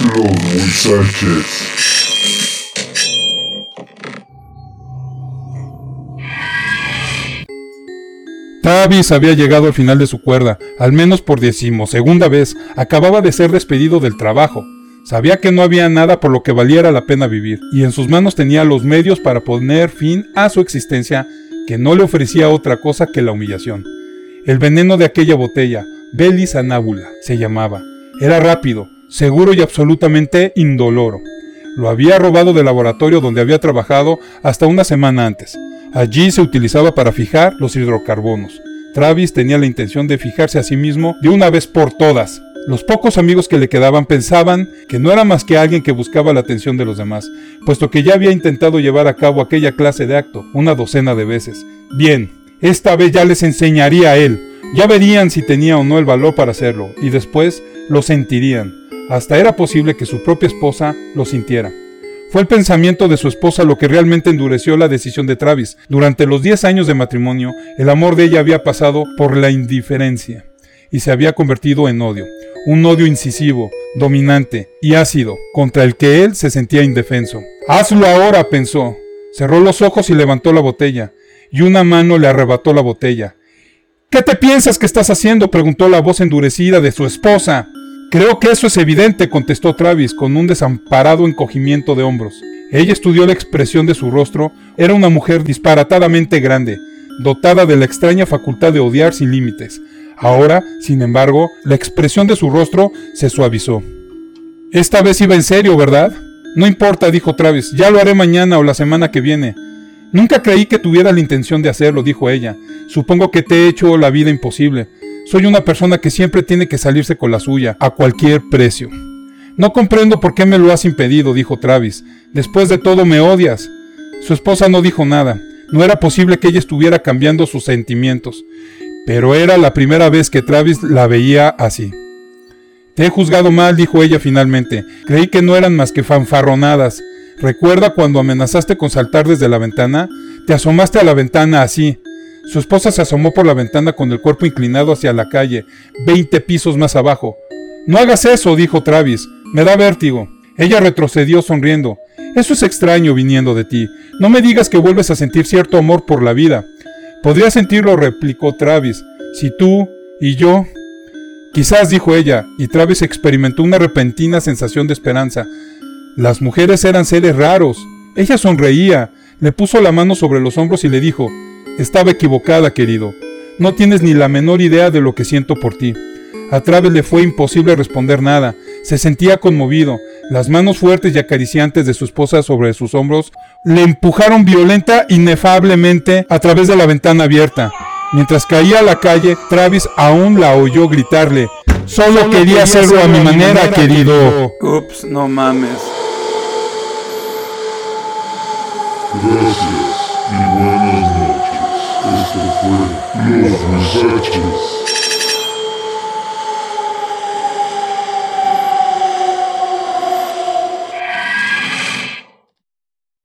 Muchachos. Travis había llegado al final de su cuerda, al menos por decimosegunda vez. Acababa de ser despedido del trabajo. Sabía que no había nada por lo que valiera la pena vivir, y en sus manos tenía los medios para poner fin a su existencia, que no le ofrecía otra cosa que la humillación. El veneno de aquella botella, Belis anábula, se llamaba. Era rápido, seguro y absolutamente indoloro. Lo había robado del laboratorio donde había trabajado hasta una semana antes. Allí se utilizaba para fijar los hidrocarbonos. Travis tenía la intención de fijarse a sí mismo de una vez por todas. Los pocos amigos que le quedaban pensaban que no era más que alguien que buscaba la atención de los demás, puesto que ya había intentado llevar a cabo aquella clase de acto una docena de veces. Bien, esta vez ya les enseñaría a él. Ya verían si tenía o no el valor para hacerlo, y después lo sentirían. Hasta era posible que su propia esposa lo sintiera. Fue el pensamiento de su esposa lo que realmente endureció la decisión de Travis. Durante los 10 años de matrimonio, el amor de ella había pasado por la indiferencia y se había convertido en odio. Un odio incisivo, dominante y ácido, contra el que él se sentía indefenso. Hazlo ahora, pensó. Cerró los ojos y levantó la botella, y una mano le arrebató la botella. ¿Qué te piensas que estás haciendo? preguntó la voz endurecida de su esposa. Creo que eso es evidente, contestó Travis con un desamparado encogimiento de hombros. Ella estudió la expresión de su rostro. Era una mujer disparatadamente grande, dotada de la extraña facultad de odiar sin límites. Ahora, sin embargo, la expresión de su rostro se suavizó. Esta vez iba en serio, ¿verdad? No importa, dijo Travis, ya lo haré mañana o la semana que viene. Nunca creí que tuviera la intención de hacerlo, dijo ella. Supongo que te he hecho la vida imposible. Soy una persona que siempre tiene que salirse con la suya, a cualquier precio. No comprendo por qué me lo has impedido, dijo Travis. Después de todo me odias. Su esposa no dijo nada. No era posible que ella estuviera cambiando sus sentimientos. Pero era la primera vez que Travis la veía así. Te he juzgado mal, dijo ella finalmente. Creí que no eran más que fanfarronadas. ¿Recuerda cuando amenazaste con saltar desde la ventana? Te asomaste a la ventana así. Su esposa se asomó por la ventana con el cuerpo inclinado hacia la calle, veinte pisos más abajo. No hagas eso, dijo Travis. Me da vértigo. Ella retrocedió sonriendo. Eso es extraño viniendo de ti. No me digas que vuelves a sentir cierto amor por la vida. Podría sentirlo, replicó Travis, si tú y yo... Quizás, dijo ella, y Travis experimentó una repentina sensación de esperanza. Las mujeres eran seres raros. Ella sonreía, le puso la mano sobre los hombros y le dijo, estaba equivocada, querido. No tienes ni la menor idea de lo que siento por ti. A Travis le fue imposible responder nada. Se sentía conmovido. Las manos fuertes y acariciantes de su esposa sobre sus hombros le empujaron violenta, inefablemente a través de la ventana abierta. Mientras caía a la calle, Travis aún la oyó gritarle: Solo, quería, hacerlo a mi manera, querido. Ups, no mames. Gracias y Exactly. Love rejected.